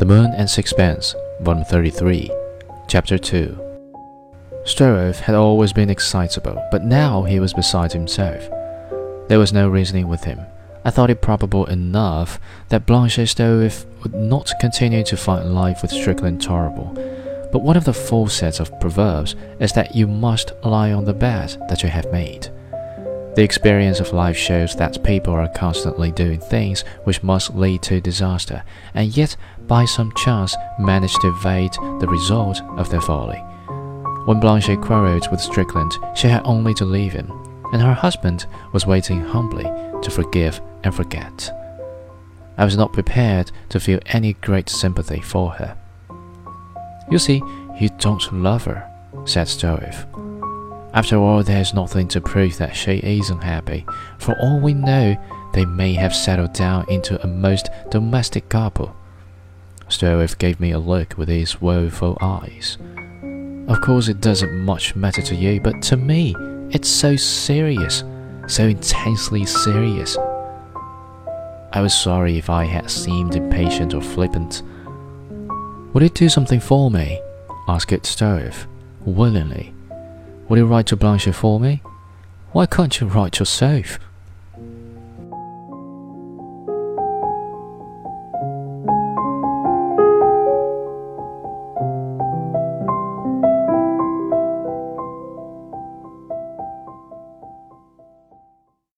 and Sixpence, Volume 33, Chapter 2. Stroeve had always been excitable, but now he was beside himself. There was no reasoning with him. I thought it probable enough that Blanche Stroeve would not continue to find life with Strickland tolerable. But one of the full sets of proverbs is that you must lie on the bed that you have made. The experience of life shows that people are constantly doing things which must lead to disaster, and yet by some chance manage to evade the result of their folly. When Blanche quarreled with Strickland, she had only to leave him, and her husband was waiting humbly to forgive and forget. I was not prepared to feel any great sympathy for her. You see, you don't love her, said Stroeve. After all, there's nothing to prove that she isn't happy. For all we know, they may have settled down into a most domestic couple. Stroeve gave me a look with his woeful eyes. Of course, it doesn't much matter to you, but to me, it's so serious, so intensely serious. I was sorry if I had seemed impatient or flippant. Would it do something for me? asked Stroeve, willingly. Will you write to Blanche for me? Why can't you write yourself?